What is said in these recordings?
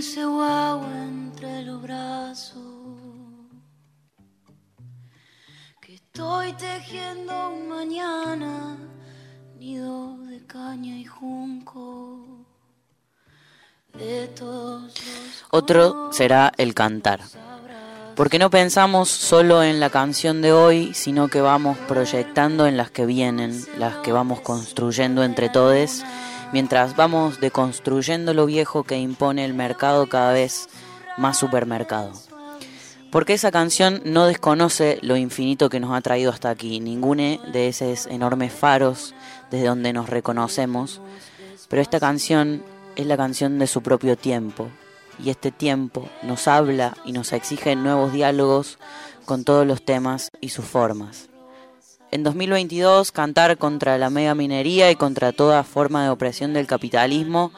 dulce guagua entre los brazos. Que estoy tejiendo un mañana, nido de caña y junco. De todos Otro será el cantar. Porque no pensamos solo en la canción de hoy, sino que vamos proyectando en las que vienen, las que vamos construyendo entre todos, mientras vamos deconstruyendo lo viejo que impone el mercado cada vez más supermercado. Porque esa canción no desconoce lo infinito que nos ha traído hasta aquí, ninguno de esos enormes faros desde donde nos reconocemos, pero esta canción es la canción de su propio tiempo, y este tiempo nos habla y nos exige nuevos diálogos con todos los temas y sus formas. En 2022, cantar contra la mega minería y contra toda forma de opresión del capitalismo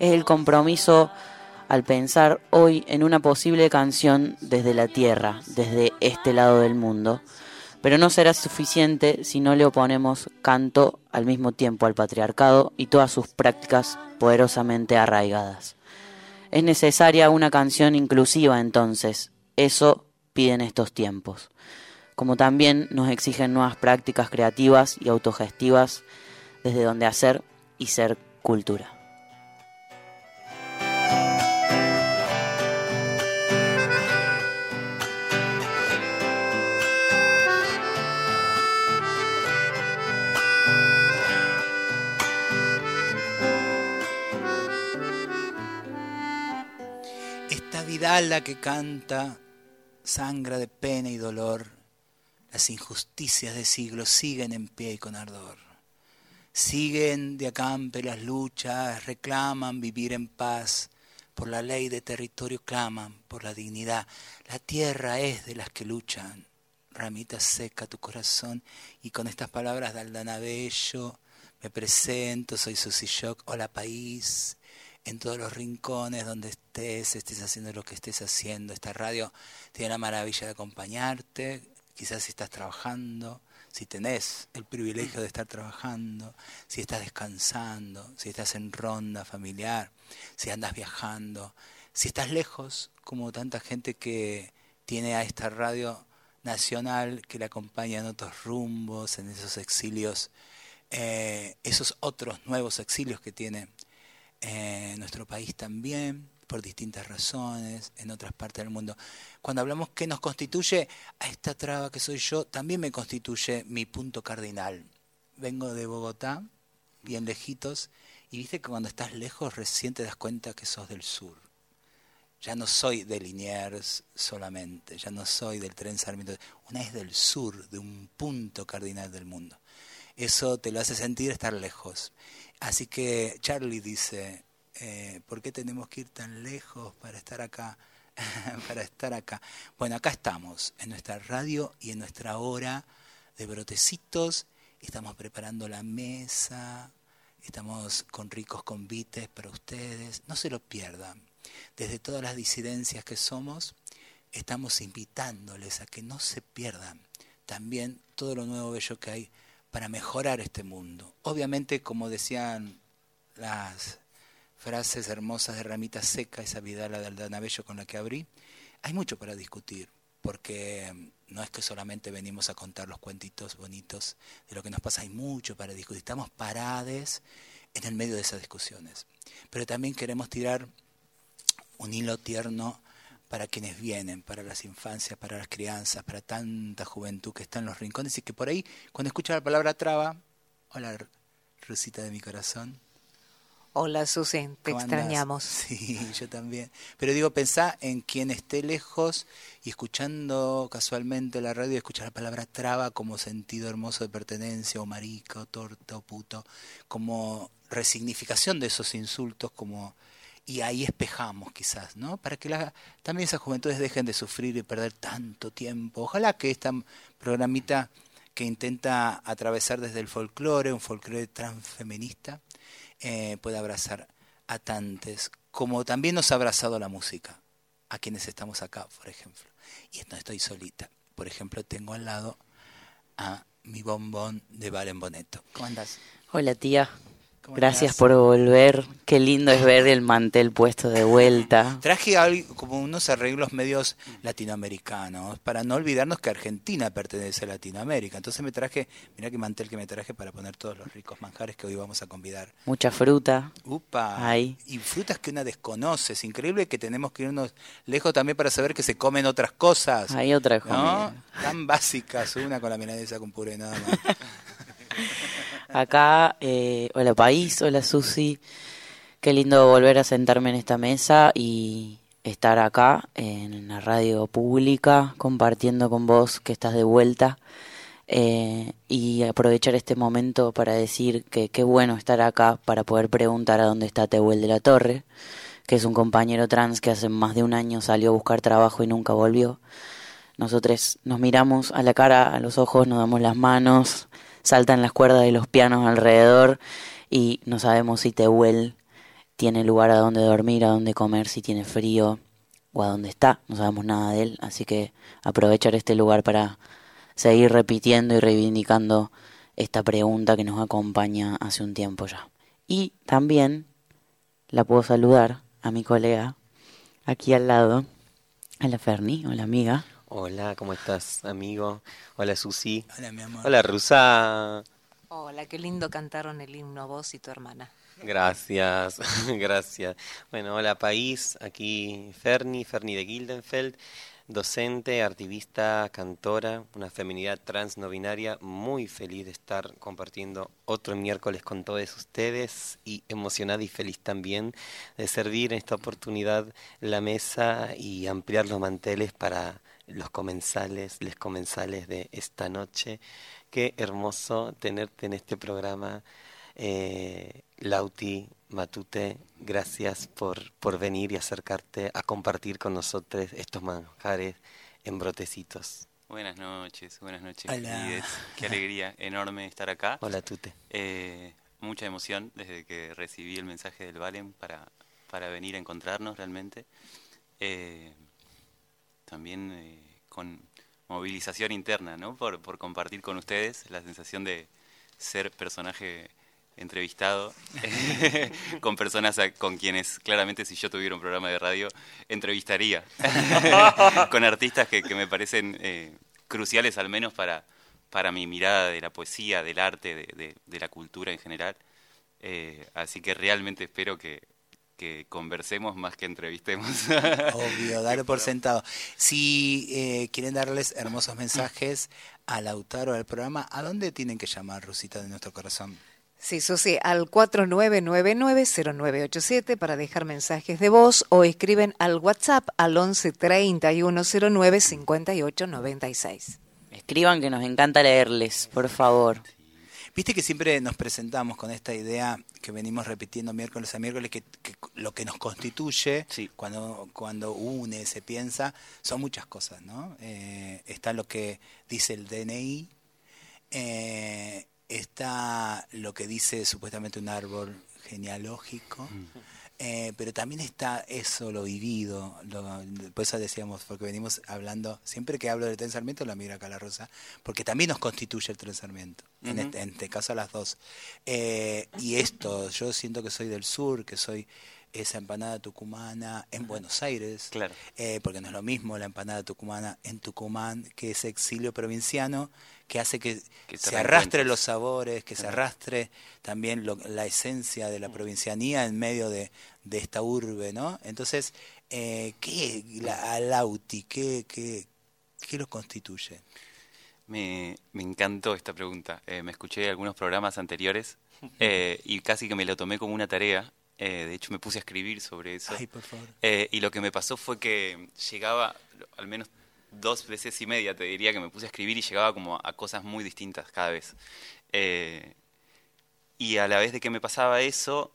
es el compromiso al pensar hoy en una posible canción desde la tierra, desde este lado del mundo. Pero no será suficiente si no le oponemos canto al mismo tiempo al patriarcado y todas sus prácticas poderosamente arraigadas. Es necesaria una canción inclusiva entonces, eso piden estos tiempos, como también nos exigen nuevas prácticas creativas y autogestivas desde donde hacer y ser cultura. Esta vidala que canta sangra de pena y dolor. Las injusticias de siglos siguen en pie y con ardor. Siguen de acampe las luchas, reclaman vivir en paz. Por la ley de territorio claman, por la dignidad. La tierra es de las que luchan. Ramita seca tu corazón. Y con estas palabras de Aldana Bello me presento, soy Susi Shock. Hola país, en todos los rincones donde estés, estés haciendo lo que estés haciendo. Esta radio tiene la maravilla de acompañarte, quizás si estás trabajando, si tenés el privilegio de estar trabajando, si estás descansando, si estás en ronda familiar, si andas viajando, si estás lejos, como tanta gente que tiene a esta radio nacional que le acompaña en otros rumbos, en esos exilios, eh, esos otros nuevos exilios que tiene en nuestro país también, por distintas razones, en otras partes del mundo. Cuando hablamos qué nos constituye, a esta traba que soy yo, también me constituye mi punto cardinal. Vengo de Bogotá, bien lejitos, y viste que cuando estás lejos recién te das cuenta que sos del sur. Ya no soy de Liniers solamente, ya no soy del tren Sarmiento, una es del sur, de un punto cardinal del mundo. Eso te lo hace sentir estar lejos. Así que Charlie dice, eh, ¿por qué tenemos que ir tan lejos para estar acá? para estar acá. Bueno, acá estamos, en nuestra radio y en nuestra hora de brotecitos. Estamos preparando la mesa, estamos con ricos convites para ustedes. No se lo pierdan. Desde todas las disidencias que somos, estamos invitándoles a que no se pierdan también todo lo nuevo bello que hay para mejorar este mundo. Obviamente, como decían las frases hermosas de Ramita Seca, esa vidala de Aldana Bello con la que abrí, hay mucho para discutir, porque no es que solamente venimos a contar los cuentitos bonitos de lo que nos pasa, hay mucho para discutir. Estamos parades en el medio de esas discusiones. Pero también queremos tirar un hilo tierno para quienes vienen, para las infancias, para las crianzas, para tanta juventud que está en los rincones y que por ahí, cuando escucha la palabra traba, hola Rusita de mi corazón. Hola Susi, te extrañamos. Sí, yo también. Pero digo, pensá en quien esté lejos y escuchando casualmente la radio, escucha la palabra traba como sentido hermoso de pertenencia, o marica, o torta, o puto, como resignificación de esos insultos, como y ahí espejamos quizás, ¿no? Para que la, también esas juventudes dejen de sufrir y perder tanto tiempo. Ojalá que esta programita que intenta atravesar desde el folclore, un folclore transfeminista, eh, pueda abrazar a tantes, como también nos ha abrazado la música, a quienes estamos acá, por ejemplo. Y no estoy solita. Por ejemplo, tengo al lado a mi bombón de Valen Boneto. ¿Cómo andás? Hola tía, Gracias por volver. Qué lindo es ver el mantel puesto de vuelta. Traje algo, como unos arreglos medios latinoamericanos, para no olvidarnos que Argentina pertenece a Latinoamérica. Entonces me traje, mira qué mantel que me traje para poner todos los ricos manjares que hoy vamos a convidar. Mucha fruta. Upa. Ahí. Y frutas que una desconoce. Es increíble que tenemos que irnos lejos también para saber que se comen otras cosas. Hay otra ¿no? Tan básicas, una con la milanesa con puré nada más. Acá, eh, hola país, hola Susi. Qué lindo volver a sentarme en esta mesa y estar acá en la radio pública compartiendo con vos que estás de vuelta eh, y aprovechar este momento para decir que qué bueno estar acá para poder preguntar a dónde está Tehuel de la Torre, que es un compañero trans que hace más de un año salió a buscar trabajo y nunca volvió. Nosotros nos miramos a la cara, a los ojos, nos damos las manos, saltan las cuerdas de los pianos alrededor y no sabemos si Tehuel tiene lugar a donde dormir, a donde comer, si tiene frío o a dónde está, no sabemos nada de él, así que aprovechar este lugar para seguir repitiendo y reivindicando esta pregunta que nos acompaña hace un tiempo ya. Y también la puedo saludar a mi colega aquí al lado, a la Ferni, hola amiga. Hola, ¿cómo estás, amigo? Hola, Susi. Hola, mi amor. Hola, Rusa. Hola, qué lindo cantaron el himno vos y tu hermana. Gracias, gracias. Bueno, hola, país. Aquí Ferni, Ferni de Gildenfeld, docente, activista, cantora, una feminidad trans no binaria. Muy feliz de estar compartiendo otro miércoles con todos ustedes y emocionada y feliz también de servir en esta oportunidad la mesa y ampliar los manteles para los comensales, les comensales de esta noche. Qué hermoso tenerte en este programa. Eh, Lauti, Matute, gracias por, por venir y acercarte a compartir con nosotros estos manjares en brotecitos. Buenas noches, buenas noches. Hola. Qué alegría enorme estar acá. Hola, Tute. Eh, mucha emoción desde que recibí el mensaje del Valen para, para venir a encontrarnos realmente. Eh, también eh, con movilización interna, ¿no? Por, compartir con ustedes la sensación de ser personaje entrevistado con personas con quienes claramente si yo tuviera un programa de radio entrevistaría con artistas que, me parecen eh, cruciales al menos para, para mi mirada de la poesía, del arte, de la cultura en general. Eh, así que realmente espero que, que conversemos más que entrevistemos. Obvio, dale por sentado. Si eh, quieren darles hermosos mensajes al autor o al programa, ¿a dónde tienen que llamar, Rusita, de nuestro corazón? Sí, Susi, al 4999-0987 para dejar mensajes de voz o escriben al WhatsApp al 11 3109 5896. Escriban que nos encanta leerles, por favor. Viste que siempre nos presentamos con esta idea que venimos repitiendo miércoles a miércoles, que, que lo que nos constituye, Sí. cuando, cuando une, se piensa, son muchas cosas, ¿no? Eh, está lo que dice el DNI, eh, está lo que dice supuestamente un árbol genealógico, eh, pero también está eso, lo vivido, lo, por eso decíamos, porque venimos hablando, siempre que hablo del tren Sarmiento lo miro acá a la Rosa, porque también nos constituye el tren Sarmiento, en, este, en este caso las dos. Eh, y esto, yo siento que soy del sur, que soy esa empanada tucumana en Buenos Aires, Claro. eh, porque no es lo mismo la empanada tucumana en Tucumán que ese exilio provinciano que hace que, se arrastre los sabores, que se arrastre también lo- la esencia de la provincianía en medio de, de esta urbe, ¿no? Entonces, eh, ¿qué la, al Auti, qué, qué, qué lo constituye? Me, me encantó esta pregunta. Eh, me escuché algunos programas anteriores eh, y casi que me lo tomé como una tarea. Eh, de hecho, me puse a escribir sobre eso. Ay, por favor. Y lo que me pasó fue que llegaba, al menos dos veces y media, te diría que me puse a escribir y llegaba como a cosas muy distintas cada vez. Eh, y a la vez de que me pasaba eso,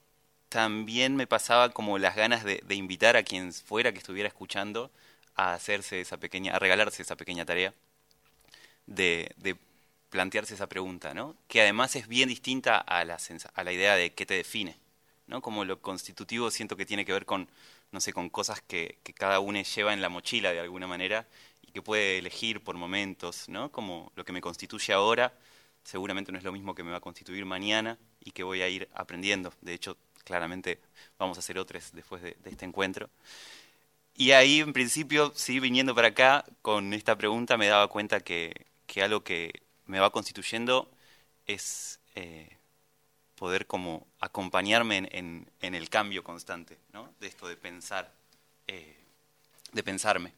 también me pasaba como las ganas de, de invitar a quien fuera que estuviera escuchando a hacerse esa pequeña, a regalarse esa pequeña tarea de, plantearse esa pregunta, ¿no? Que además es bien distinta a la, a la idea de qué te define, ¿no? Como lo constitutivo siento que tiene que ver con, no sé, con cosas que, cada uno lleva en la mochila de alguna manera que puede elegir por momentos, ¿no? Como lo que me constituye ahora seguramente no es lo mismo que me va a constituir mañana y que voy a ir aprendiendo. De hecho, claramente vamos a hacer otros después de, este encuentro. Y ahí, en principio, sí, viniendo para acá con esta pregunta, me daba cuenta que, algo que me va constituyendo es eh, poder como acompañarme en, el cambio constante, ¿no? De esto de pensar, eh, de pensarme.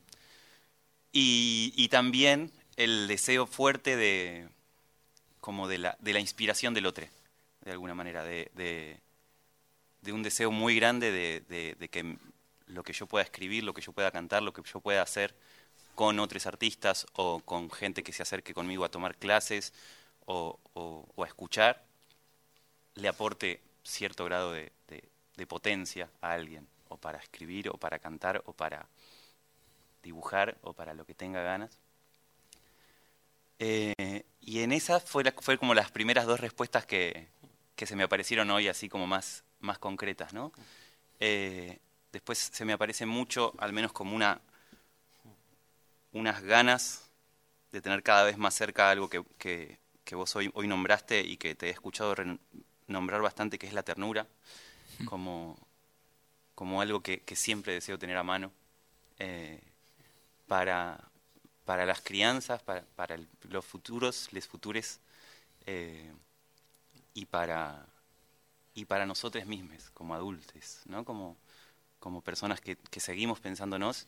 Y, también el deseo fuerte de, como de la, de la inspiración del otro, de alguna manera, de, de, un deseo muy grande de, que lo que yo pueda escribir, lo que yo pueda cantar, lo que yo pueda hacer con otros artistas o con gente que se acerque conmigo a tomar clases o, a escuchar, le aporte cierto grado de, potencia a alguien, o para escribir, o para cantar, o para dibujar, o para lo que tenga ganas. Eh, y en esa fue, fue como las primeras dos respuestas que, se me aparecieron hoy, así como más, más concretas, ¿no? Eh, después se me aparece mucho, al menos como una unas ganas de tener cada vez más cerca algo que, que, vos hoy, hoy nombraste y que te he escuchado nombrar bastante, que es la ternura, como, como algo que, siempre deseo tener a mano eh, para, para las crianzas, para, para los futuros, les futures, eh, y, para, y para nosotros mismos, como adultos, ¿no? como, como personas que, que seguimos pensándonos,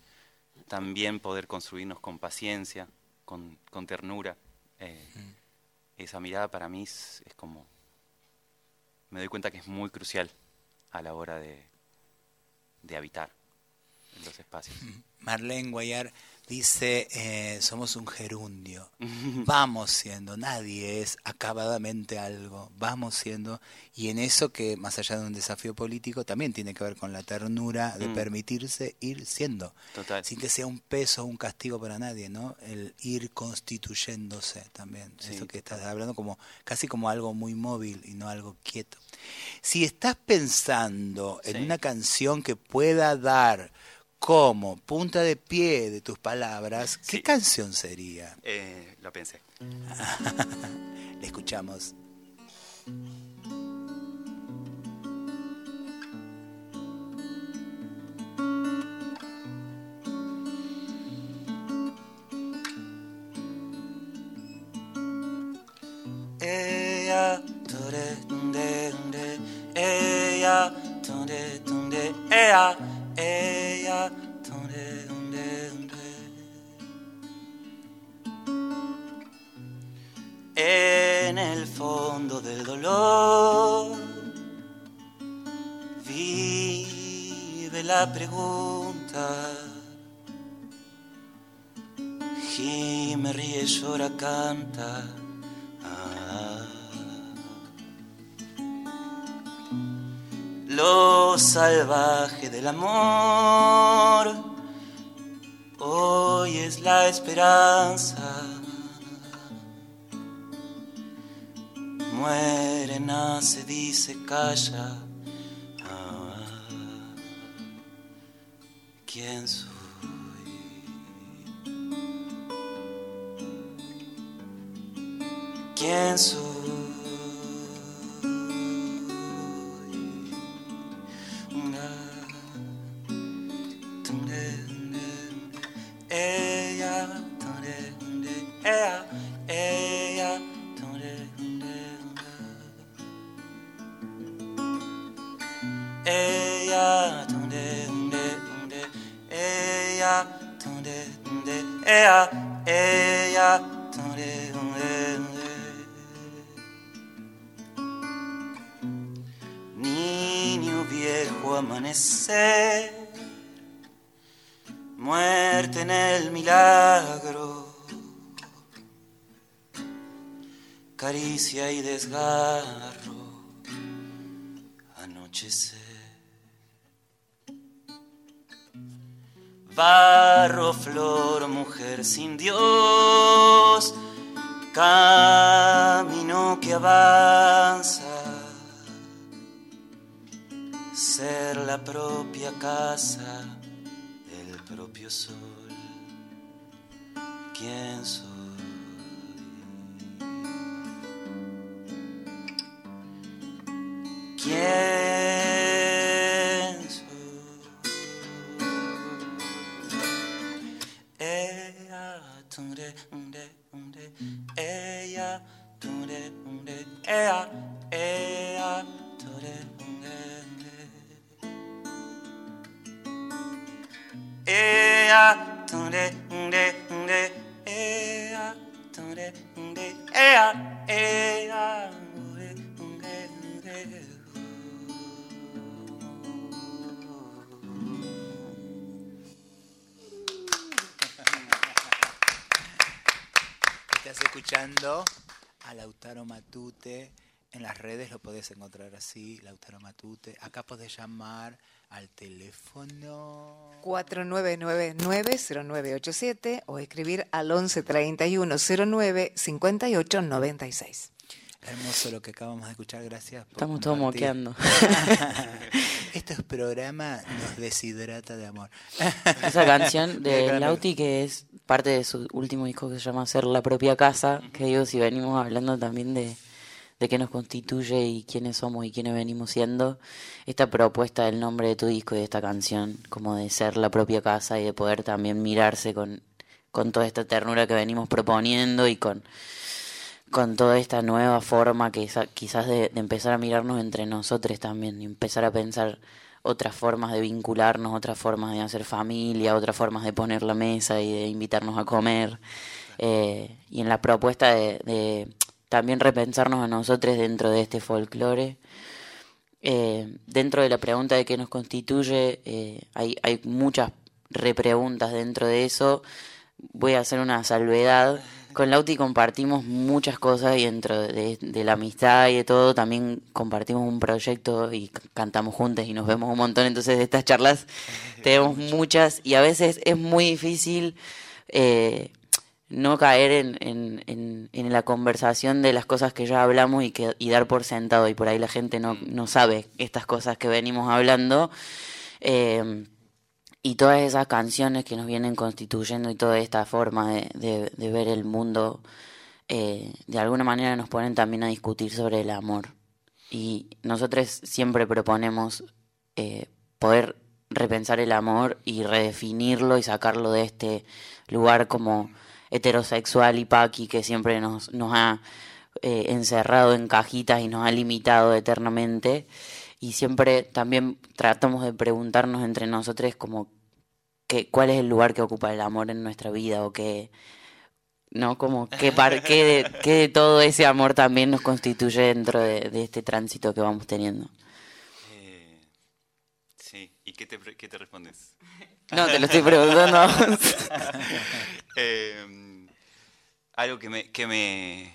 también poder construirnos con paciencia, con, con ternura. Eh, esa mirada para mí es, como, me doy cuenta que es muy crucial a la hora de, de habitar los espacios. Marlene Guayar dice, eh, somos un gerundio, vamos siendo, nadie es acabadamente algo, vamos siendo, y en eso que más allá de un desafío político también tiene que ver con la ternura de mm. permitirse ir siendo, sin que sea un peso o un castigo para nadie, ¿no? El ir constituyéndose también, eso que estás hablando como casi como algo muy móvil y no algo quieto. Si estás pensando en una canción que pueda dar como punta de pie de tus palabras, ¿qué canción sería? Eh, lo pensé. Le escuchamos. Ella, ella, ella, ella, vive la pregunta. Gime, ríe, llora, canta. Ah. Lo salvaje del amor hoy es la esperanza. Muere, nace, dice, calla. Ah, ¿Quién soy? ¿Quién soy? Barro, flor, mujer sin Dios, camino que avanza, ser la propia casa del propio sol. ¿Quién soy? ¿Quién encontrar así, Lautaro Matute. Acá podés llamar al teléfono 4999-0987 o escribir al 1131-09-5896. Hermoso lo que acabamos de escuchar, gracias. Por Estamos todos moqueando. Este programa nos deshidrata de amor. Esa canción de. Lauti que es parte de su último disco que se llama Ser la propia casa, que digo, si venimos hablando también de, de qué nos constituye y quiénes somos y quiénes venimos siendo, esta propuesta del nombre de tu disco y de esta canción, como de ser la propia casa y de poder también mirarse con, con toda esta ternura que venimos proponiendo y con, con toda esta nueva forma que esa- quizás de, de empezar a mirarnos entre nosotros también y empezar a pensar otras formas de vincularnos, otras formas de hacer familia, otras formas de poner la mesa y de invitarnos a comer. Eh, y en la propuesta de, de también repensarnos a nosotros dentro de este folclore. Eh, dentro de la pregunta de qué nos constituye, eh, hay, hay muchas repreguntas dentro de eso. Voy a hacer una salvedad. Con Lauti compartimos muchas cosas y dentro de, la amistad y de todo también compartimos un proyecto y cantamos juntos y nos vemos un montón. Entonces de estas charlas tenemos muchas y a veces es muy difícil eh, no caer en, en, en, en la conversación de las cosas que ya hablamos y, que, y dar por sentado y por ahí la gente no, no sabe estas cosas que venimos hablando. Eh, y todas esas canciones que nos vienen constituyendo y toda esta forma de, de- de ver el mundo, eh, de alguna manera nos ponen también a discutir sobre el amor. Y nosotros siempre proponemos eh, poder repensar el amor y redefinirlo y sacarlo de este lugar como heterosexual y paqui que siempre nos, nos ha eh, encerrado en cajitas y nos ha limitado eternamente. Y siempre también tratamos de preguntarnos entre nosotros como que, cuál es el lugar que ocupa el amor en nuestra vida o qué, ¿no? Como qué, par, qué, de, qué de todo ese amor también nos constituye dentro de, de este tránsito que vamos teniendo. Eh, sí, ¿y qué te, qué te respondes? No, te lo estoy preguntando. Eh, algo que me, que me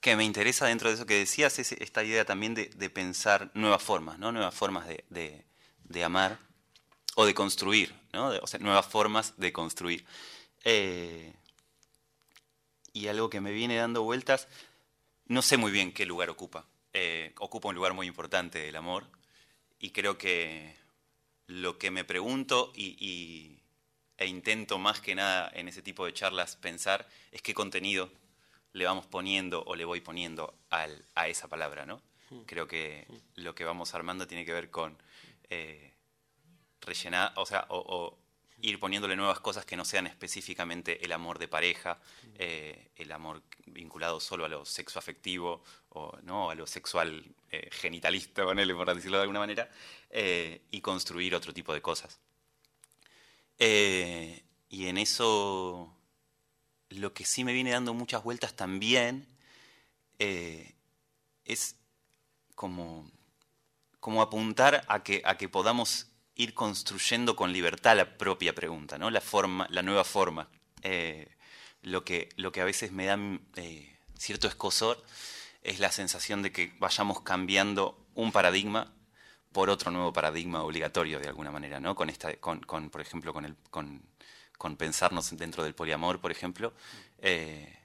que me interesa dentro de eso que decías es esta idea también de, de pensar nuevas formas, ¿no? Nuevas formas de, de- de amar o de construir, ¿no? O sea, nuevas formas de construir. Eh, y algo que me viene dando vueltas, no sé muy bien qué lugar ocupa. Eh, ocupa un lugar muy importante el amor y creo que lo que me pregunto y- e intento más que nada en ese tipo de charlas pensar es qué contenido le vamos poniendo o le voy poniendo al- a esa palabra, ¿no? Creo que lo que vamos armando tiene que ver con eh, rellenar, o sea, o, o ir poniéndole nuevas cosas que no sean específicamente el amor de pareja, eh, el amor vinculado solo a lo sexo afectivo o no a lo sexual eh, genitalista, ponele, por decirlo de alguna manera, y construir otro tipo de cosas. Eh, y en eso lo que sí me viene dando muchas vueltas también eh, es como, como apuntar a que, a que podamos ir construyendo con libertad la propia pregunta, ¿no? la, forma, la nueva forma. Eh, lo, que, lo que a veces me da cierto escosor es la sensación de que vayamos cambiando un paradigma por otro nuevo paradigma obligatorio de alguna manera, ¿no? Con esta, con, con, por ejemplo, con el, con, pensarnos dentro del poliamor, por ejemplo, eh,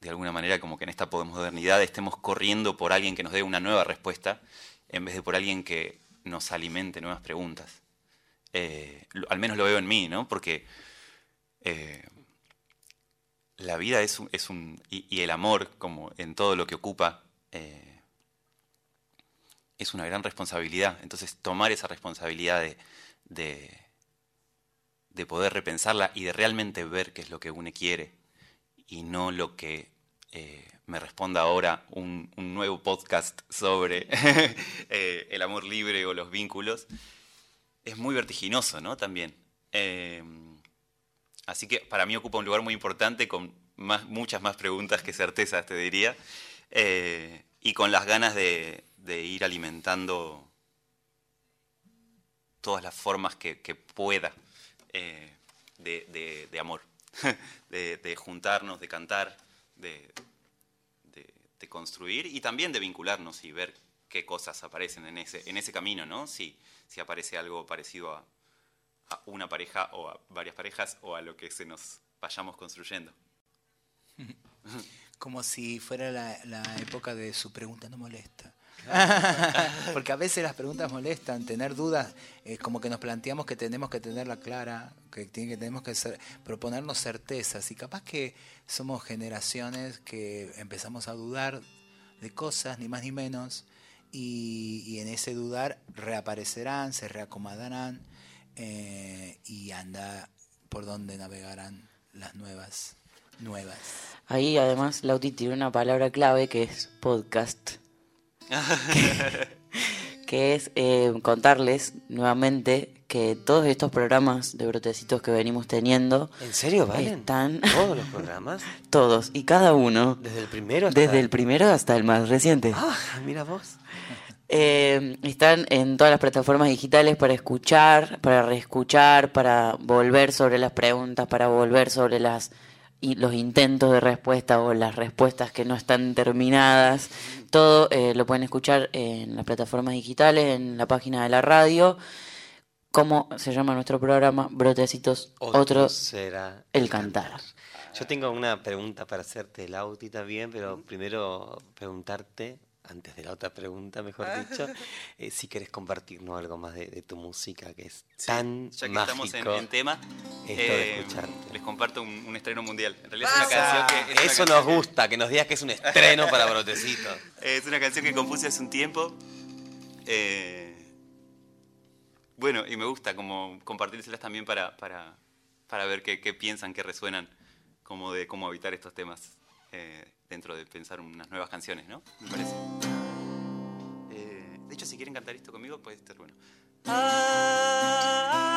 de alguna manera como que en esta posmodernidad estemos corriendo por alguien que nos dé una nueva respuesta en vez de por alguien que nos alimente nuevas preguntas. Eh, al menos lo veo en mí, ¿no? Porque eh, la vida es un, es un y, el amor, como en todo lo que ocupa, es una gran responsabilidad. Entonces, tomar esa responsabilidad de, de, de poder repensarla y de realmente ver qué es lo que uno quiere y no lo que eh, me responda ahora un, nuevo podcast sobre eh, el amor libre o los vínculos, es muy vertiginoso, ¿no? También. Eh, así que para mí ocupa un lugar muy importante con muchas más preguntas que certezas, te diría, y con las ganas de, de ir alimentando todas las formas que, pueda eh, de, amor, de, juntarnos, de cantar, de, construir y también de vincularnos y ver qué cosas aparecen en ese, en ese camino, ¿no? Si, si aparece algo parecido a, una pareja o a varias parejas o a lo que se nos vayamos construyendo. Como si fuera la, la época de su pregunta no molesta. Porque a veces las preguntas molestan, tener dudas, es como que nos planteamos que tenemos que tenerla clara, que, tenemos que proponernos certezas y capaz que somos generaciones que empezamos a dudar de cosas, ni más ni menos, y, en ese dudar reaparecerán, se reacomodarán eh, y anda por donde navegarán las nuevas nuevas. Ahí además Lauti tiene una palabra clave que es podcast. que, es eh, contarles nuevamente que todos estos programas de brotecitos que venimos teniendo. ¿En serio valen? Están. ¿Todos los programas? todos, y cada uno. ¿Desde el primero hasta Desde el primero hasta el más reciente. Ah, mira vos. Eh, están en todas las plataformas digitales para escuchar, para reescuchar, para volver sobre las preguntas, para volver sobre las y los intentos de respuesta o las respuestas que no están terminadas, todo eh, lo pueden escuchar en las plataformas digitales, en la página de la radio. ¿Cómo se llama nuestro programa? Brotecitos, otro, será el cantar. Yo tengo una pregunta para hacerte, Lauti, también, pero primero preguntarte antes de la otra pregunta, mejor dicho, eh, si querés compartirnos algo más de, tu música, que es tan Ya que mágico estamos en, tema, eh, les comparto un, estreno mundial. En realidad es una canción que... eso nos gusta, que nos digas que es un estreno para Brotecito. Es una canción que compuse hace un tiempo. Eh, bueno, y me gusta como compartírselas también para, para, para ver qué, qué, piensan, qué resuenan, como de cómo habitar estos temas dentro de pensar unas nuevas canciones, ¿no? Me parece. Eh, de hecho, si quieren cantar esto conmigo, puede estar bueno. Ah,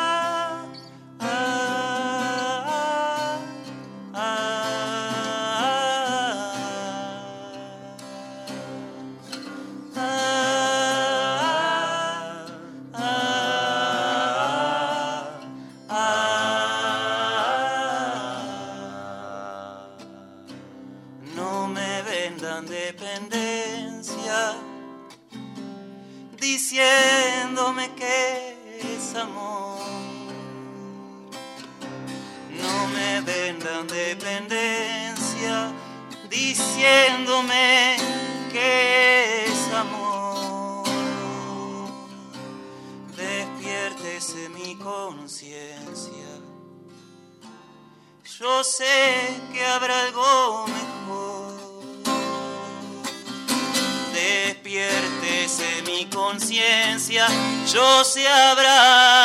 diciéndome que es amor. Despiértese mi conciencia. Yo sé que habrá algo mejor despiértese mi conciencia, yo sé habrá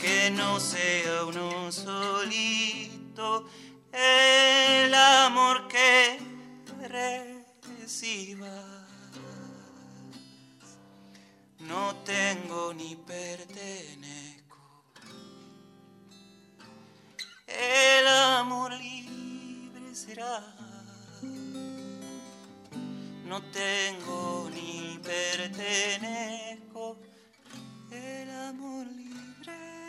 Que no sea uno solito, el amor que reciba. No tengo ni pertenezco. El amor libre será. No tengo ni pertenezco. El amor libre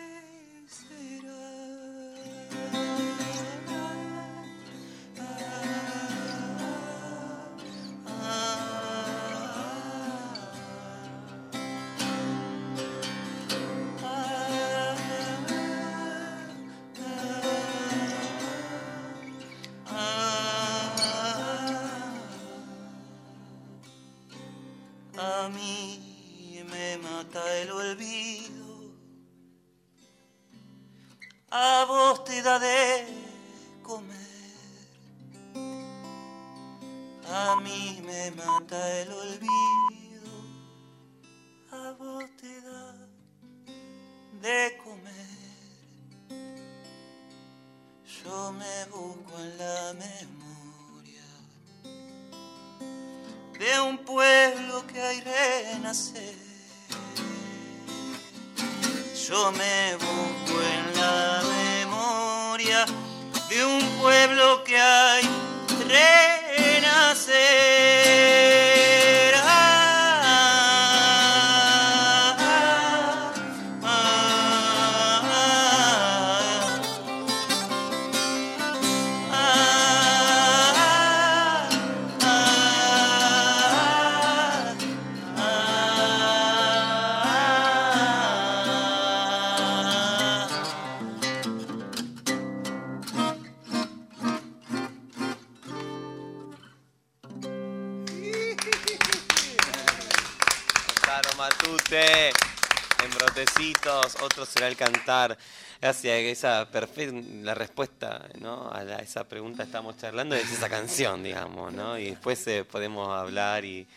será el cantar. Gracias, esa perfecta, la respuesta ¿no? a esa pregunta estamos charlando es esa canción, digamos, ¿no? Y después eh, podemos hablar y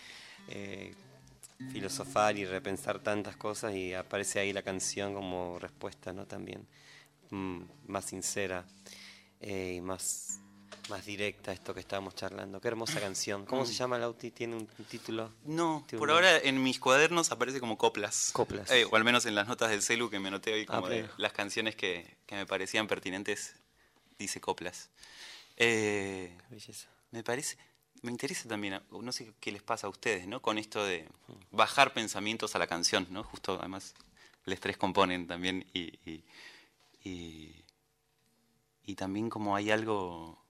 eh, filosofar y repensar tantas cosas y aparece ahí la canción como respuesta, ¿no? También mm, más sincera eh, y más, más directa esto que estábamos charlando. Qué hermosa canción. ¿Cómo se llama, Lauti? ¿Tiene un título? No, por ahora en mis cuadernos aparece como coplas. Coplas. Eh, o al menos en las notas del celu que me anoté hoy, Ah, como de las canciones que, que me parecían pertinentes, dice coplas. Eh, Qué belleza. me parece, me interesa también, no sé qué les pasa a ustedes, ¿no? Con esto de bajar pensamientos a la canción, ¿no? Justo además les tres componen también y, y, y- y también como hay algo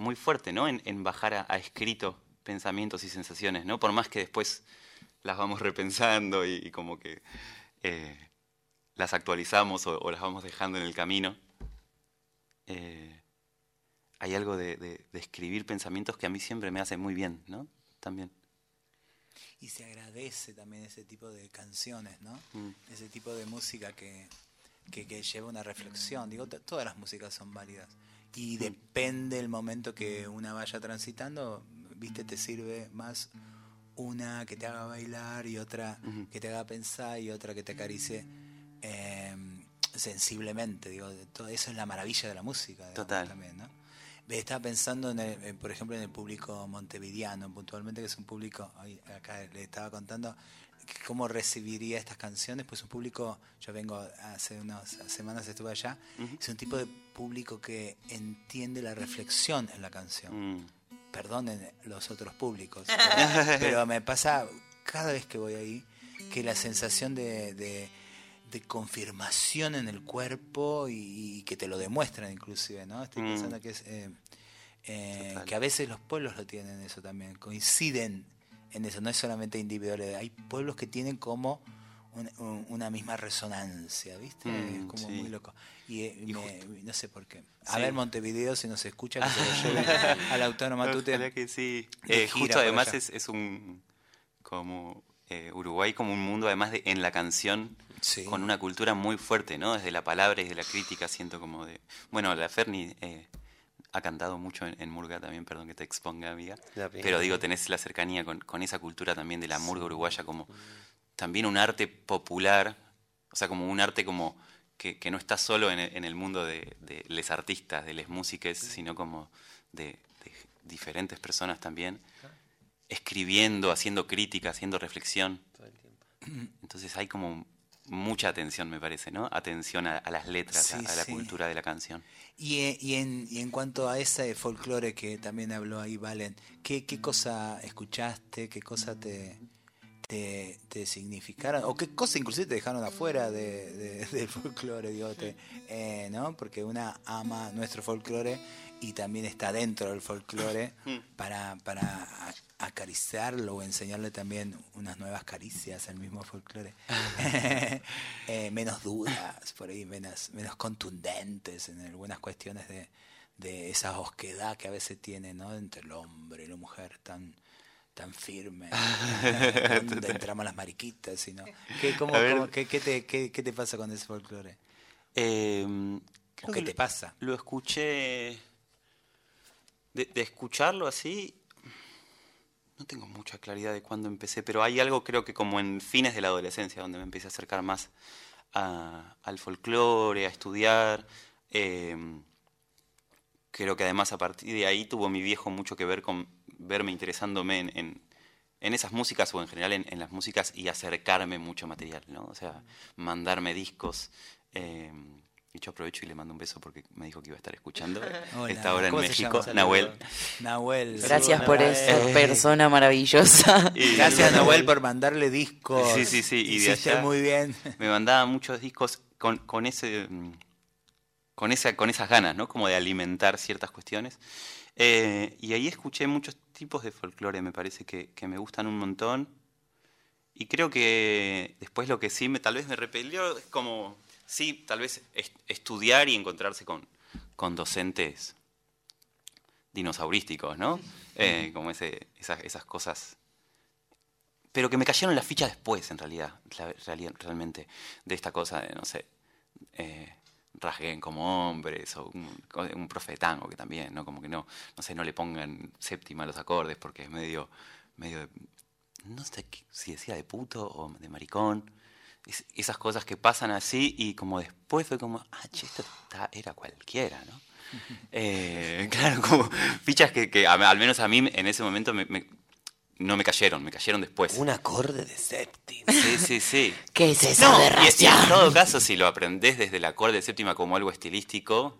muy fuerte, ¿no? En, en bajar a, a escrito pensamientos y sensaciones, ¿no? Por más que después las vamos repensando y, y como que eh, las actualizamos o, o las vamos dejando en el camino. eh, hay algo de, de- de escribir pensamientos que a mí siempre me hace muy bien, ¿no? También. Y se agradece también ese tipo de canciones, ¿no? Mm. Ese tipo de música que, que, que lleva una reflexión. Digo, to- todas las músicas son válidas. Y depende el momento que una vaya transitando, viste, te sirve más una que te haga bailar y otra que te haga pensar y otra que te acaricie eh, sensiblemente. Digo, todo eso es la maravilla de la música. digamos, Total. También, ¿no? Estaba pensando, en el- en, por ejemplo, en el público montevideano, puntualmente, que es un público, acá le estaba contando, cómo recibiría estas canciones, pues un público, yo vengo hace unas semanas estuve allá, es un tipo de público que entiende la reflexión en la canción. Mm. Perdonen los otros públicos, pero, pero me pasa cada vez que voy ahí que la sensación de, de- de confirmación en el cuerpo y, y que te lo demuestran inclusive, ¿no? Estoy Mm. pensando que es eh, eh, que a veces los pueblos lo tienen eso también, coinciden en eso, no es solamente individuales, hay pueblos que tienen como un- un- una misma resonancia, ¿viste? Mm, es como sí. muy loco. Y, eh, Y me- no sé por qué. A Sí. ver Montevideo si nos escucha, que se lo lleve al autónomo Matute. Ojalá que sí. Eh, justo además es, es un como eh, Uruguay como un mundo además de en la canción Sí. con una cultura muy fuerte, ¿no? Desde la palabra y de la crítica siento como de bueno la Ferni eh, ha cantado mucho en, en Murga también, perdón que te exponga, amiga. Pero digo, tenés la cercanía con, con esa cultura también de la Murga uruguaya como también un arte popular, o sea, como un arte como que, que no está solo en el, en el mundo de, de les artistas, de les músicas, sino como de, de diferentes personas también, escribiendo, haciendo crítica, haciendo reflexión. Todo el tiempo. Entonces hay como mucha atención, me parece, ¿no? Atención a, a las letras, Sí, a, a la sí. cultura de la canción. Y, eh, y en, y en cuanto a ese folclore que también habló ahí Valen, ¿qué, qué cosa escuchaste? ¿Qué cosa te, te, te significaron? ¿O qué cosa inclusive te dejaron afuera de, de- del folclore? Digo, te- eh, ¿no? Porque una ama nuestro folclore y también está dentro del folclore para, para a- acariciarlo o enseñarle también unas nuevas caricias al mismo folclore. Eh, menos dudas, por ahí, menos, menos contundentes en algunas cuestiones de, de esa osquedad que a veces tiene ¿no? entre el hombre y la mujer tan tan firme donde entramos las mariquitas y no ¿Qué, cómo- cómo- qué- qué te, qué- qué te pasa con ese folclore? Eh, ¿O qué te pasa? Lo escuché. De, de escucharlo así. No tengo mucha claridad de cuándo empecé, pero hay algo, creo que como en fines de la adolescencia, donde me empecé a acercar más al folclore, a estudiar. Eh, creo que además a partir de ahí tuvo mi viejo mucho que ver con verme interesándome en, en- esas músicas o en general en, las músicas y acercarme mucho material, ¿no? O sea, mandarme discos. Eh, y yo aprovecho y le mando un beso porque me dijo que iba a estar escuchando. Hola, Está ahora en ¿cómo se México? Nahuel. Nahuel. Gracias por esa persona maravillosa. Y- Gracias Nahuel por mandarle discos. Sí, sí, sí, y de Hiciste allá- muy bien. me mandaba muchos discos con, con ese con esa con esas ganas no como de alimentar ciertas cuestiones Eh, y ahí escuché muchos tipos de folclore me parece que, que me gustan un montón y creo que después lo que sí me tal vez me repelió es como sí tal vez est- estudiar y encontrarse con con docentes dinosaurísticos no Eh, como ese, esas, esas cosas pero que me cayeron las fichas después, en realidad, la- reali- realmente, de esta cosa de, no sé, eh, rasguen como hombres, o un, un profe de tango que también, ¿no? Como que no, no sé, no le pongan séptima a los acordes porque es medio, medio de, no sé si decía de puto o de maricón, esas cosas que pasan así y como después fue como, ah, che, esto está- era cualquiera, ¿no? Eh, claro, como fichas que, que a- al menos a mí en ese momento me- me- no me cayeron, me cayeron después. Un acorde de séptima. Sí, sí, sí. ¿Qué es esa No, y- en todo caso, si lo aprendés desde el acorde de séptima como algo estilístico,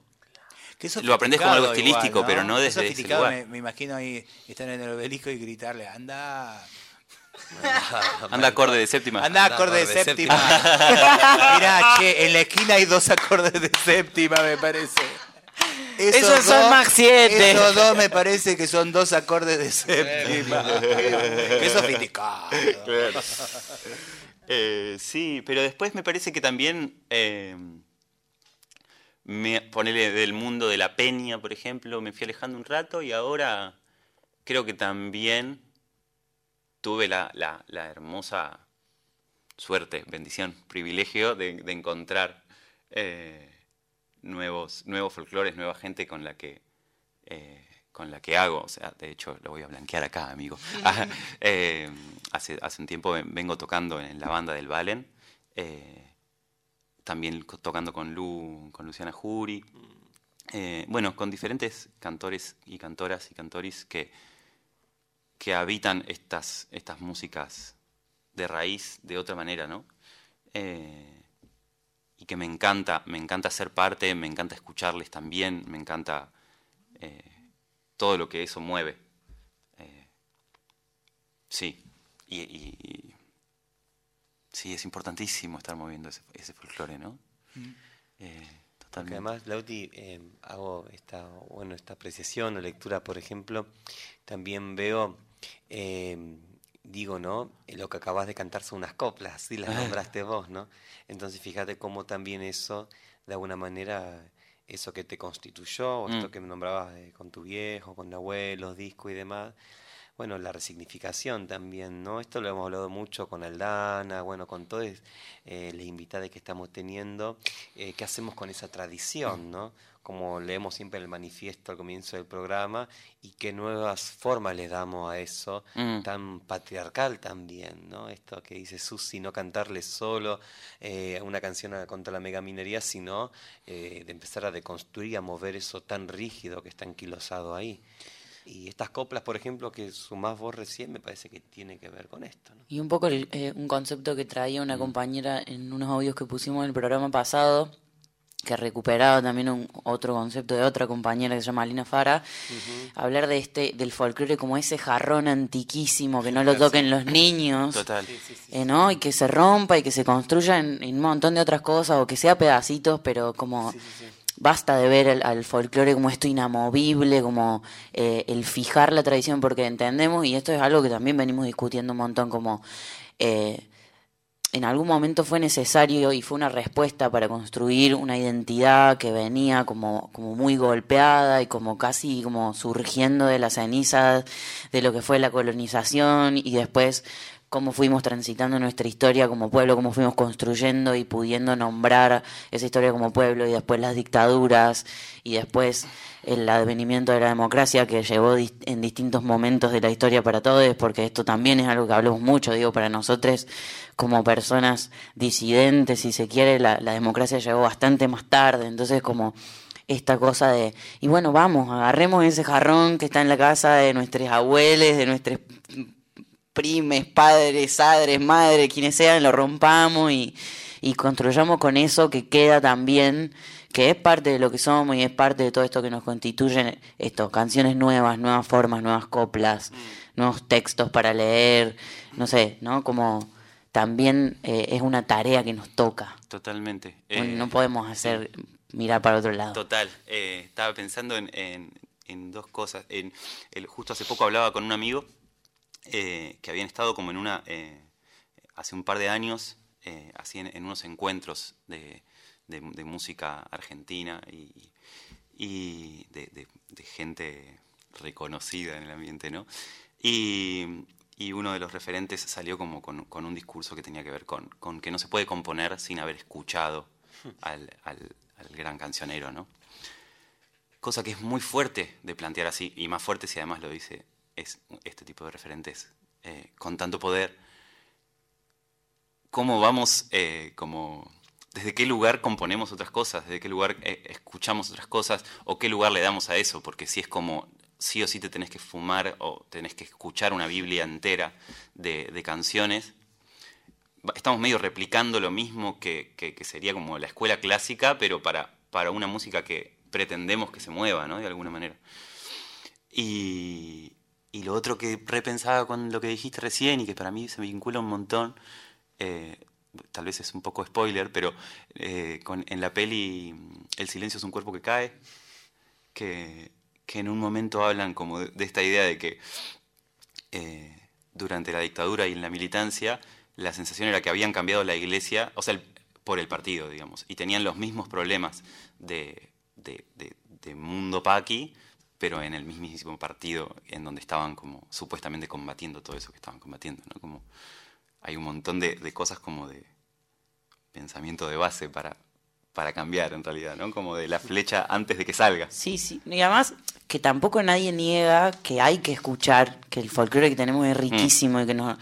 Qué Lo aprendés como algo estilístico, pero no desde ese lugar. Me, me imagino ahí estar en el obelisco y gritarle, anda, anda acorde de séptima. anda Anda, acorde de acorde de séptima. Mira, che, en la esquina hay dos acordes de séptima, me parece. Esos son Mach siete. Esos dos me parece que son dos acordes de séptima. Qué sofisticado. Eh, sí, pero después me parece que también eh, me ponele del mundo de la peña, por ejemplo, me fui alejando un rato y ahora creo que también tuve la, la- la hermosa suerte, bendición, privilegio de, de encontrar eh, nuevos, nuevos folclores, nueva gente con la que eh, con la que hago, o sea, de hecho lo voy a blanquear acá, amigo. Ah, eh, hace, hace un tiempo ven- vengo tocando en la banda del Valen, eh, también tocando con Lu, con Luciana Jury, eh, bueno, con diferentes cantores y cantoras y cantoris que, que habitan estas, estas músicas de raíz de otra manera, ¿no? Eh, y que me encanta, me encanta ser parte, me encanta escucharles también, me encanta eh, todo lo que eso mueve. Eh, sí, y, y- y- sí, es importantísimo estar moviendo ese, ese folclore, ¿no? Eh, Porque totalmente. además, Lauti, eh, hago esta, bueno, esta apreciación o lectura, por ejemplo, también veo, eh, digo, ¿no? Lo que acabas de cantar son unas coplas, así las nombraste vos, ¿no? Entonces, fíjate cómo también eso, de alguna manera, eso que te constituyó, o esto Mm. que me nombrabas eh, con tu viejo, con Nahuel, los discos y demás, bueno, la resignificación también, ¿no? Esto lo hemos hablado mucho con Aldana, bueno, con todas eh, las invitadas que estamos teniendo. Eh, ¿Qué hacemos con esa tradición, no? Como leemos siempre en el manifiesto al comienzo del programa, y qué nuevas formas le damos a eso, Mm. tan patriarcal también, ¿no? Esto que dice Susi, no cantarle solo eh, una canción contra la megaminería, sino eh, de empezar a deconstruir y a mover eso tan rígido que está anquilosado ahí. Y estas coplas, por ejemplo, que sumás vos recién, me parece que tiene que ver con esto, ¿no? Y un poco el- eh, un concepto que traía una compañera en unos audios que pusimos en el programa pasado, que recuperaba también un, otro concepto de otra compañera que se llama Alina Fara, hablar de este del folclore como ese jarrón antiquísimo, que no lo toquen los niños. Total. eh, ¿no? Y que se rompa y que se construya en, en un montón de otras cosas, o que sea pedacitos, pero como basta de ver al, al folclore como esto inamovible, como eh, el fijar la tradición, porque entendemos, y esto es algo que también venimos discutiendo un montón, como eh, en algún momento fue necesario y fue una respuesta para construir una identidad que venía como, como muy golpeada y como casi como surgiendo de las cenizas de lo que fue la colonización y después cómo fuimos transitando nuestra historia como pueblo, cómo fuimos construyendo y pudiendo nombrar esa historia como pueblo y después las dictaduras y después el advenimiento de la democracia que llevó en distintos momentos de la historia para todos, porque esto también es algo que hablamos mucho, digo, para nosotros como personas disidentes, si se quiere, la, la democracia llegó bastante más tarde, entonces como esta cosa de, y bueno, vamos, agarremos ese jarrón que está en la casa de nuestros abuelos, de nuestros primes, padres, padres, madres, quienes sean, lo rompamos y, y construyamos con eso que queda también, que es parte de lo que somos y es parte de todo esto que nos constituye, esto, canciones nuevas, nuevas formas, nuevas coplas, nuevos textos para leer, no sé, ¿no? Como también eh, es una tarea que nos toca. Totalmente. No- Eh, no podemos hacer mirar para otro lado. Total. Eh, estaba pensando en, en- en dos cosas. En, el, justo hace poco hablaba con un amigo eh, que habían estado como en una, eh, hace un par de años, eh, en, unos encuentros de, música argentina y, de, gente reconocida en el ambiente, ¿no? Y, uno de los referentes salió como con, un discurso que tenía que ver con, que no se puede componer sin haber escuchado al- al gran cancionero, ¿no? Cosa que es muy fuerte de plantear así, y más fuerte si además lo dice es este tipo de referentes eh, con tanto poder. ¿Cómo vamos, eh, como, desde qué lugar componemos otras cosas, desde qué lugar eh, escuchamos otras cosas, o qué lugar le damos a eso? Porque si es como, sí o sí te tenés que fumar o tenés que escuchar una Biblia entera de, canciones, estamos medio replicando lo mismo que, que- sería como la escuela clásica, pero para, para una música que pretendemos que se mueva, ¿no? De alguna manera. Y lo otro que repensaba con lo que dijiste recién y que para mí se vincula un montón, eh, tal vez es un poco spoiler, pero eh, con, en la peli El silencio es un cuerpo que cae, que, que en un momento hablan como de, de esta idea de que eh, durante la dictadura y en la militancia la sensación era que habían cambiado la iglesia, o sea, el- por el partido, digamos, y tenían los mismos problemas de- de- de mundo paqui, pero en el mismísimo partido en donde estaban como supuestamente combatiendo todo eso que estaban combatiendo, ¿no? Como hay un montón de, de cosas como de pensamiento de base para, para cambiar en realidad, ¿no? Como de la flecha antes de que salga. Sí, sí. Y además que tampoco nadie niega que hay que escuchar, que el folclore que tenemos es riquísimo y que nos,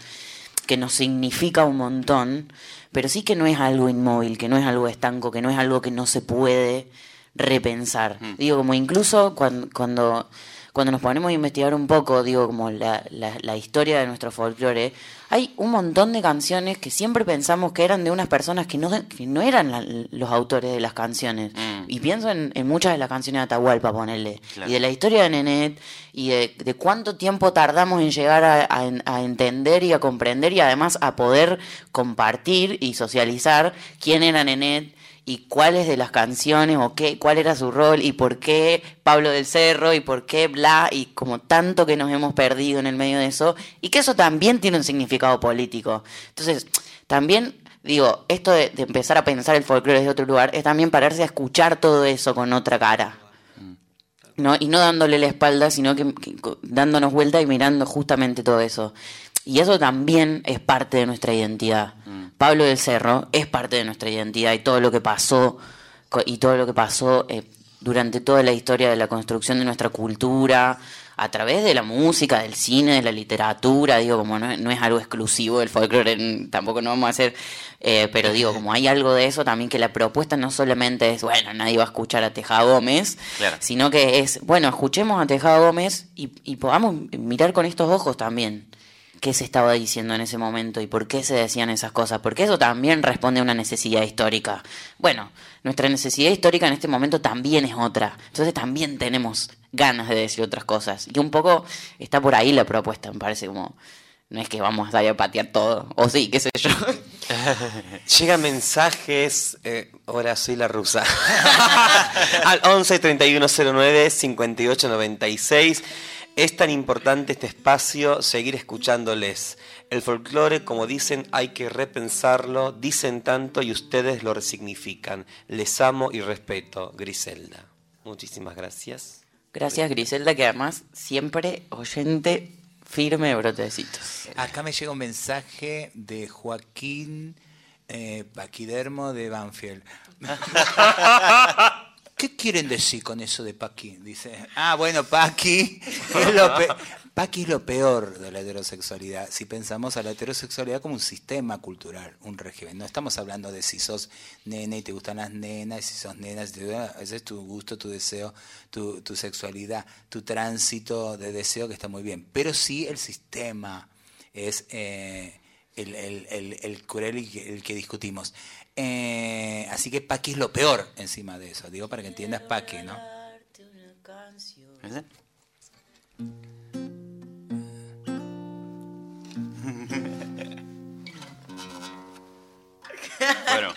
que nos significa un montón, pero sí que no es algo inmóvil, que no es algo estanco, que no es algo que no se puede repensar. Mm. Digo, como incluso cuando, cuando, cuando nos ponemos a investigar un poco, digo, como la, la, la historia de nuestro folclore, hay un montón de canciones que siempre pensamos que eran de unas personas que no, que no eran la- los autores de las canciones. Mm. Y pienso en, en muchas de las canciones de Atahualpa, ponerle. Claro. Y de la historia de Nenet, y de, de cuánto tiempo tardamos en llegar a, a- a entender y a comprender y además a poder compartir y socializar quién era Nenet y cuáles de las canciones o qué, cuál era su rol y por qué Pablo del Cerro y por qué bla y como tanto que nos hemos perdido en el medio de eso y que eso también tiene un significado político. Entonces, también digo, esto de, de empezar a pensar el folclore desde otro lugar es también pararse a escuchar todo eso con otra cara. ¿no? Y no dándole la espalda, sino que, dándonos vuelta y mirando justamente todo eso. Y eso también es parte de nuestra identidad. Pablo del Cerro es parte de nuestra identidad y todo lo que pasó y todo lo que pasó eh, durante toda la historia de la construcción de nuestra cultura, a través de la música, del cine, de la literatura, digo, como no, no es algo exclusivo del folclore, tampoco no vamos a hacer, eh, pero digo, como hay algo de eso también que la propuesta no solamente es, bueno, nadie va a escuchar a Tejada Gómez, Claro. sino que es, bueno, escuchemos a Tejada Gómez y, y podamos mirar con estos ojos también qué se estaba diciendo en ese momento y por qué se decían esas cosas, porque eso también responde a una necesidad histórica. Bueno, nuestra necesidad histórica en este momento también es otra, entonces también tenemos ganas de decir otras cosas. Y un poco está por ahí la propuesta, me parece como, no es que vamos a salir a patear todo, o sí, qué sé yo. Llegan mensajes. eh, hola, soy la rusa. Al 11 3109 5896. Es tan importante este espacio seguir escuchándoles. El folclore, como dicen, hay que repensarlo. Dicen tanto y ustedes lo resignifican. Les amo y respeto. Griselda. Muchísimas gracias. Gracias Griselda, que además siempre oyente firme de brotecitos. Acá me llega un mensaje de Joaquín eh, Paquidermo de Banfield. ¿Qué quieren decir con eso de Paqui? Dice, ah, bueno, Paqui es Paqui es lo peor de la heterosexualidad. Si pensamos a la heterosexualidad como un sistema cultural, un régimen. No estamos hablando de si sos nena y te gustan las nenas, si sos nena, si te- ese es tu gusto, tu deseo, tu, sexualidad, tu tránsito de deseo que está muy bien. Pero sí el sistema es eh, el, el, el que discutimos. Eh, así que Paqui es lo peor encima de eso. Digo para que entiendas Paqui, ¿no? ¿Ese? bueno.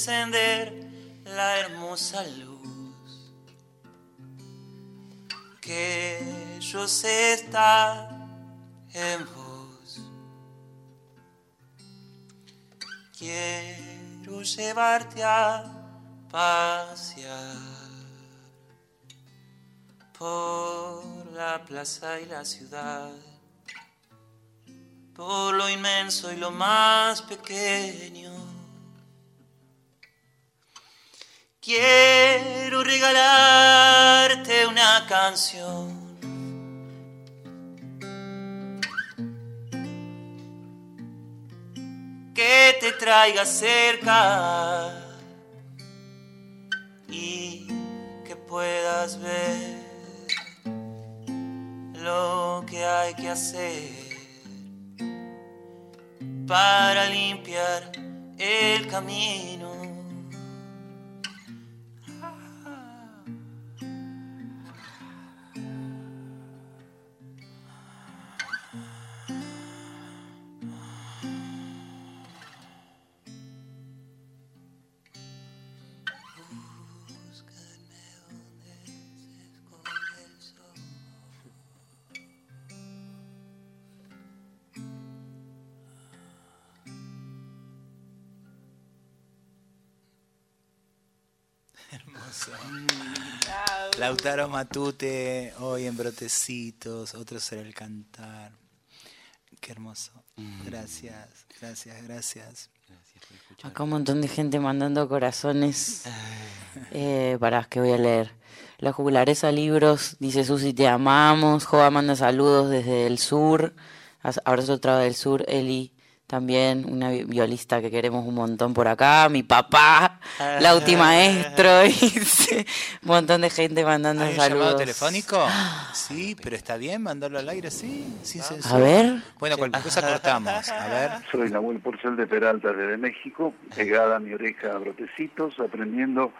Encender la hermosa luz que yo sé está en vos. Quiero llevarte a pasear por la plaza y la ciudad por lo inmenso y lo más pequeño. Quiero regalarte una canción. Que te traiga cerca y que puedas ver lo que hay que hacer para limpiar el camino. Lautaro Matute, hoy en Brotecitos, otro será el cantar. Qué hermoso. Gracias, gracias, gracias. Acá un montón de gente mandando corazones eh, para que voy a leer. La jugularesa libros, dice Susi, te amamos. Joa manda saludos desde el sur. Abrazo otra del sur, Eli también una violista que queremos un montón por acá, mi papá, Lauti Maestro, un montón de gente mandando ¿Hay saludos. llamado telefónico? Sí, pero está bien mandarlo al aire, sí, sin A ver. Bueno, cualquier cosa cortamos, a ver. Soy Nahuel Porcel de Peralta, desde México, pegada a mi oreja a brotecitos, aprendiendo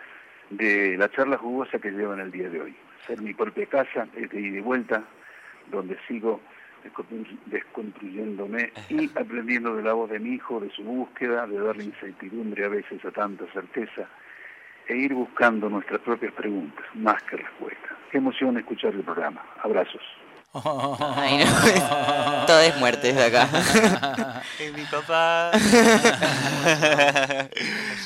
de la charla jugosa que llevan el día de hoy. Ser mi propia casa, de ida y vuelta, donde sigo desconstruyéndome y aprendiendo de la voz de mi hijo, de su búsqueda, de darle incertidumbre a veces a tanta certeza e ir buscando nuestras propias preguntas, más que respuestas. Qué emoción escuchar el programa. Abrazos. Ay, no. Todo es muerte de acá. es mi papá.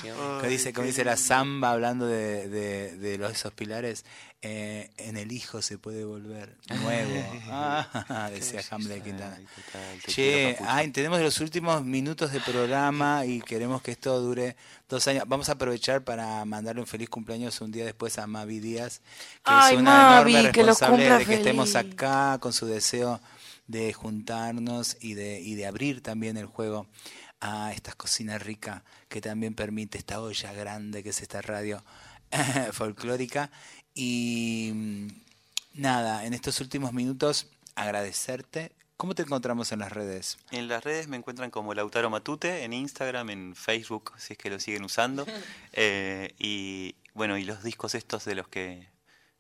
como dice, como dice la samba hablando de, de, de los, esos pilares, eh, en el hijo se puede volver nuevo. Ah, decía Hamlet Quintana. Che, ay, tenemos los últimos minutos de programa y queremos que esto dure dos años. Vamos a aprovechar para mandarle un feliz cumpleaños un día después a Mavi Díaz, que es una enorme responsable de que estemos acá con su deseo de juntarnos y de, y de abrir también el juego a estas cocinas ricas que también permite esta olla grande que es esta radio folclórica y mm, nada, en estos últimos minutos agradecerte. ¿Cómo te encontramos en las redes? En las redes me encuentran como Lautaro Matute, en Instagram, en Facebook, si es que lo siguen usando. Eh, y bueno, y los discos estos de los que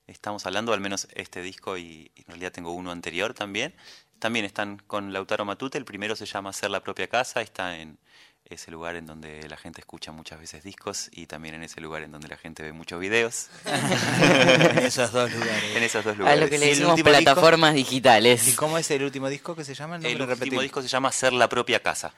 estamos hablando, al menos este disco y en realidad tengo uno anterior también, también están con Lautaro Matute. El primero se llama Ser la propia casa, está en, ese lugar en donde la gente escucha muchas veces discos y también en ese lugar en donde la gente ve muchos videos. en esos dos lugares. En esos dos lugares. A lo que le decimos plataformas digitales. ¿Y cómo es el último disco que se llama? El, último disco se llama Ser la propia casa.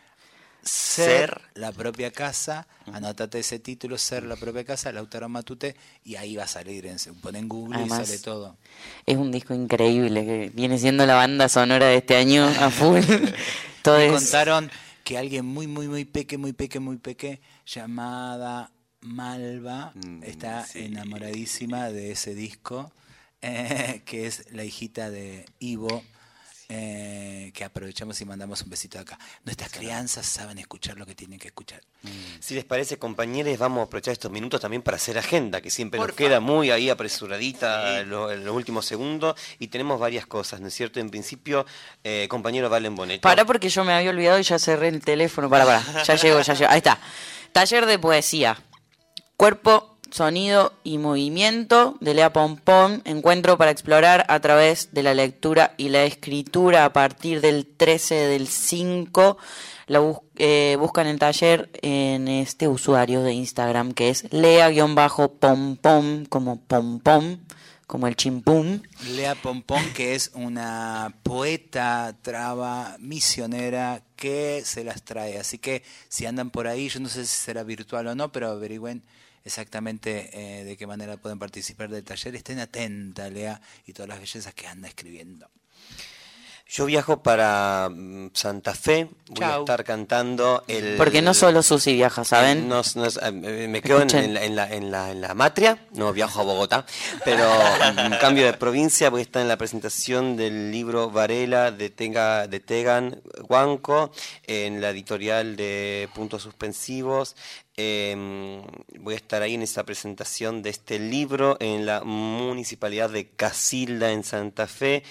Ser, la propia casa, anótate ese título, Ser la propia casa, Lautaro Matute, y ahí va a salir, pon en Google y sale todo. Es un disco increíble, que viene siendo la banda sonora de este año a full. Me contaron que alguien muy, muy, muy peque, muy peque, muy peque, llamada Malva, mm, está enamoradísima de ese disco, eh, que es la hijita de Ivo. Eh, que aprovechamos y mandamos un besito acá. Nuestras crianzas saben escuchar lo que tienen que escuchar. Mm. Si les parece, compañeros, vamos a aprovechar estos minutos también para hacer agenda, que siempre nos queda muy ahí apresuradita en, los últimos segundos, y tenemos varias cosas, ¿no es cierto? En principio, eh, compañero Valen Boneto. Para porque yo me había olvidado y ya cerré el teléfono. Para, para, ya llego, ya llego. Ahí está. Taller de poesía. Cuerpo Sonido y movimiento de Lea Pompón, encuentro para explorar a través de la lectura y la escritura a partir del 13 del 5. La eh, buscan el taller en este usuario de Instagram que es lea-pompom, como pompom, como el chimpum. Lea Pompón, que es una poeta, traba, misionera que se las trae. Así que si andan por ahí, yo no sé si será virtual o no, pero averigüen exactamente eh, de qué manera pueden participar del taller. Estén atentas, Lea, y todas las bellezas que anda escribiendo. Yo viajo para mm, Santa Fe, voy a estar cantando el... Porque no solo Susi viaja, ¿saben? No, eh, me quedo en, la, en, la, en, la, en, la, matria, no viajo a Bogotá, pero en cambio de provincia voy a estar en la presentación del libro Varela de, Tega, de Tegan Huanco, en la editorial de Puntos Suspensivos, eh, voy a estar ahí en esa presentación de este libro en la municipalidad de Casilda, en Santa Fe,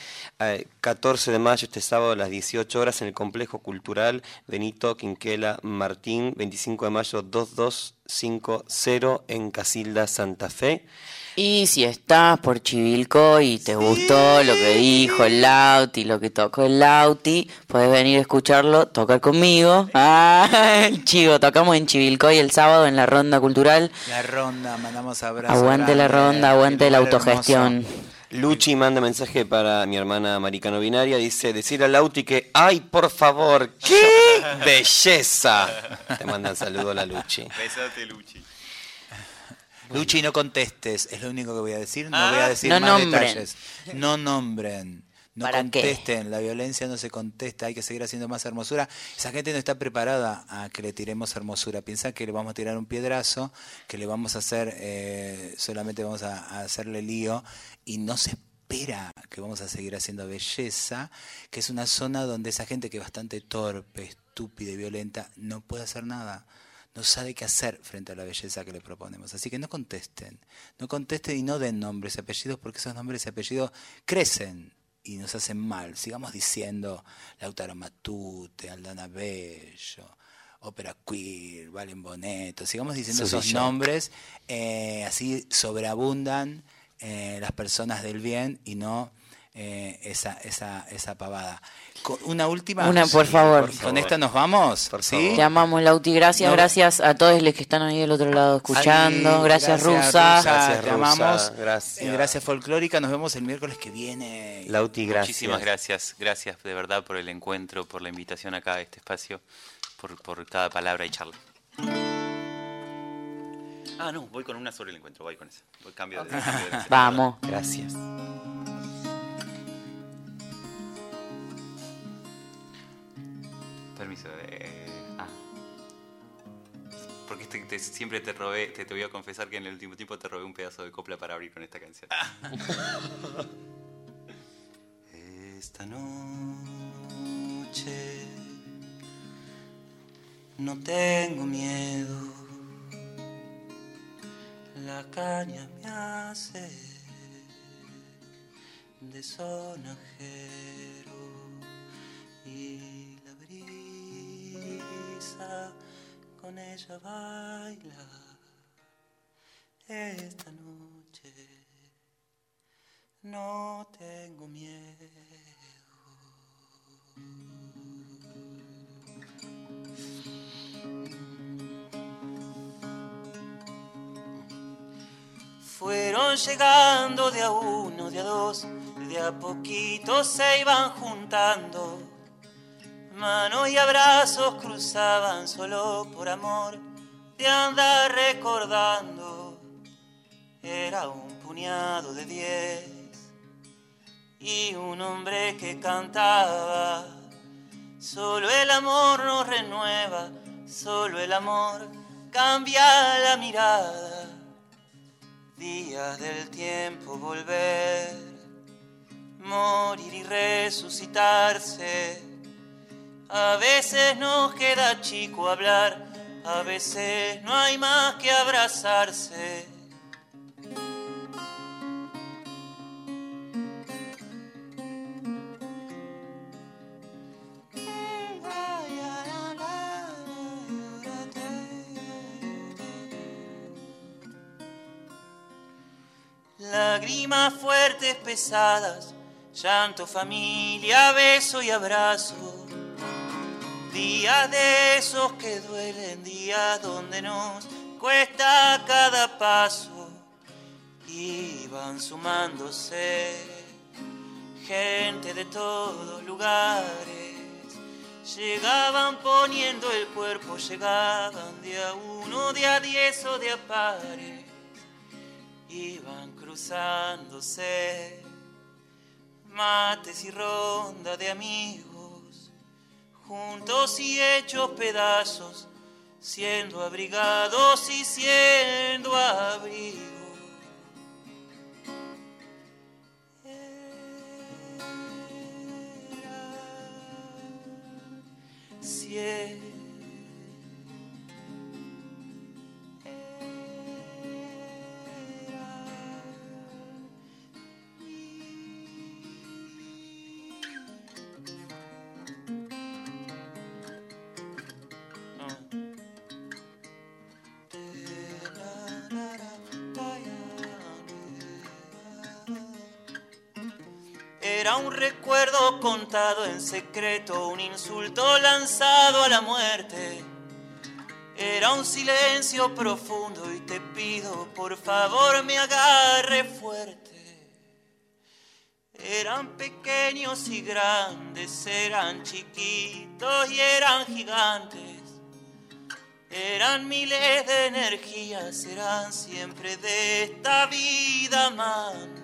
14 de mayo, este sábado a las 18 horas, en el complejo cultural Benito Quinquela Martín, 25 de mayo 2250 en Casilda, Santa Fe. Y si estás por Chivilco y te gustó lo que dijo el Lauti, lo que tocó el Lauti, puedes venir a escucharlo, tocar conmigo. Ah, el chivo, tocamos en Chivilcoy el sábado en la ronda cultural. La ronda, mandamos abrazos. Aguante la ronda, aguante la autogestión. Luchi manda mensaje para mi hermana Maricano Binaria, dice, decir al Lauti que, ay, por favor, qué belleza. Te mandan saludo a la Luchi. Besate, Luchi. Luchi, no contestes, es lo único que voy a decir. No voy a Ah, decir no más nombren. detalles. No nombren. No contesten, la violencia no se contesta, hay que seguir haciendo más hermosura. Esa gente no está preparada a que le tiremos hermosura. Piensa que le vamos a tirar un piedrazo, que le vamos a hacer, eh, solamente vamos a, a hacerle lío y no se espera que vamos a seguir haciendo belleza, que es una zona donde esa gente que es bastante torpe, estúpida y violenta no puede hacer nada no sabe qué hacer frente a la belleza que le proponemos. Así que no contesten, no contesten y no den nombres y apellidos porque esos nombres y apellidos crecen y nos hacen mal. Sigamos diciendo Lautaro Matute, Aldana Bello, Ópera Queer, Valen Boneto, sigamos diciendo esos nombres, eh, así sobreabundan eh, las personas del bien y no eh, esa, esa, esa pavada. Con- Una última. Una, por favor. Con esta nos vamos. Por ¿sí? Te amamos, Lauti. Gracias, No. gracias a todos los que están ahí del otro lado escuchando. Ahí, gracias, Rusa. Gracias, te Rusa, amamos. gracias. Eh, gracias, Folclórica. Nos vemos el miércoles que viene. Lauti, gracias. Muchísimas gracias, gracias de verdad por el encuentro, por la invitación acá a este espacio, por, por cada palabra y charla. Ah, no, voy con una sobre el encuentro, voy con esa. Voy cambio de, cambio de. Vamos. Gracias. Permiso. eh, ah. Porque siempre te robé, te, te voy a confesar que en el último tiempo te robé un pedazo de copla para abrir con esta canción. Esta noche no tengo miedo, la caña me hace de sonajero y con ella baila esta noche. No tengo miedo. Fueron llegando de a uno, de a dos, de a poquito se iban juntando. Manos y abrazos cruzaban solo por amor de andar recordando. Era un puñado de diez y un hombre que cantaba. Solo el amor nos renueva, solo el amor cambia la mirada. Días del tiempo volver, morir y resucitarse. A veces nos queda chico hablar, a veces no hay más que abrazarse. Lágrimas fuertes, pesadas, llanto, familia, beso y abrazo. Días de esos que duelen, días donde nos cuesta cada paso. Y van sumándose gente de todos lugares. Llegaban poniendo el cuerpo, llegaban de a uno, de a diez o de a pares iban cruzándose mates y ronda de amigos, juntos y hechos pedazos, siendo abrigados y siendo abrigo. Era Era un recuerdo contado en secreto, un insulto lanzado a la muerte. Era un silencio profundo y te pido por favor me agarre fuerte. Eran pequeños y grandes, eran chiquitos y eran gigantes. Eran miles de energías, serán siempre de esta vida amantes.